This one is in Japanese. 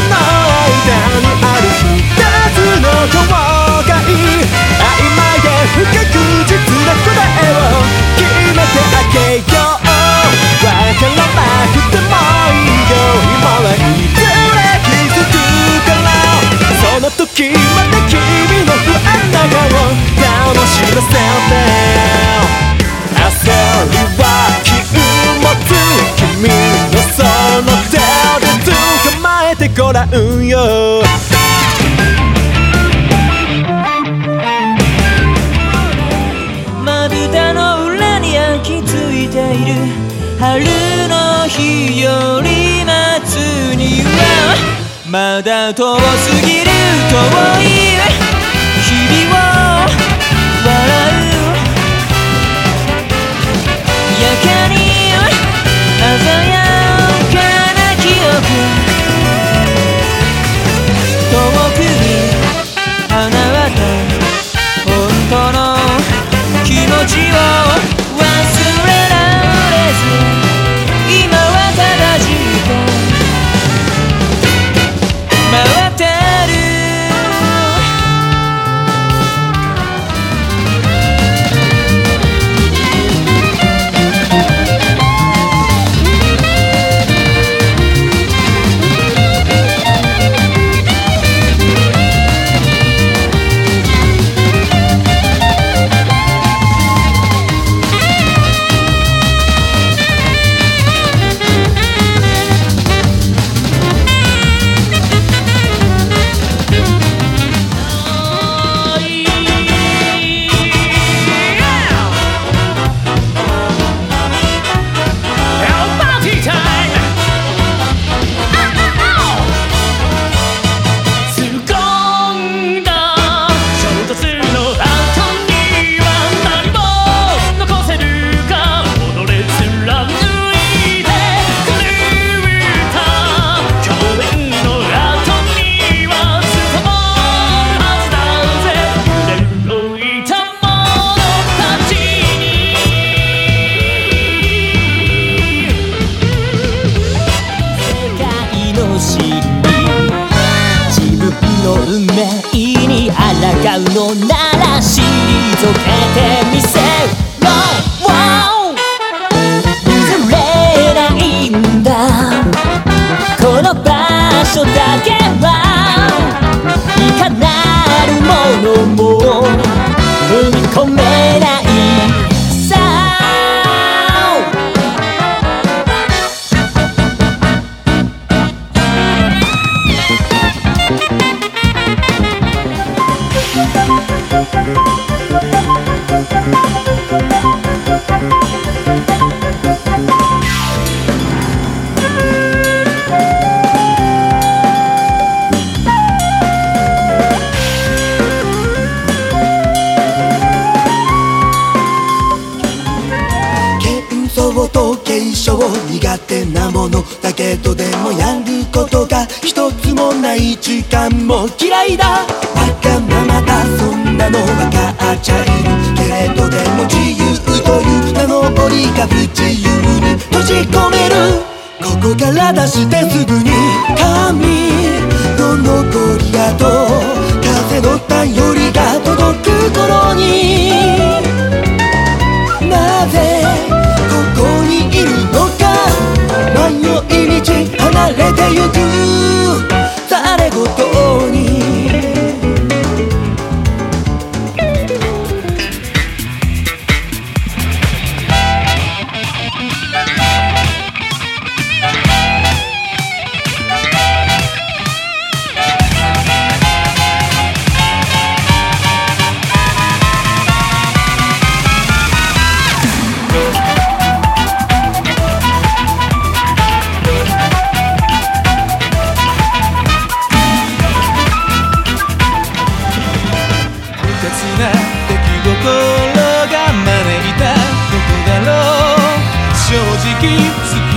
tonight まえてごらんよ。まぶたの裏に焼き付いている。春の日より待つには。まだ遠すぎる遠いをの運命。に抗うのなら退けてみせろ。Wow 譲れないんだ。この場所だけは。喧騒と継承苦手なものだけどでもやることが一つもない時間も嫌いだ。わがままだそんなのわかっちゃいるけれどでも自由という名の檻が不自由に閉じ込める。ここから出してすぐに神 you keeps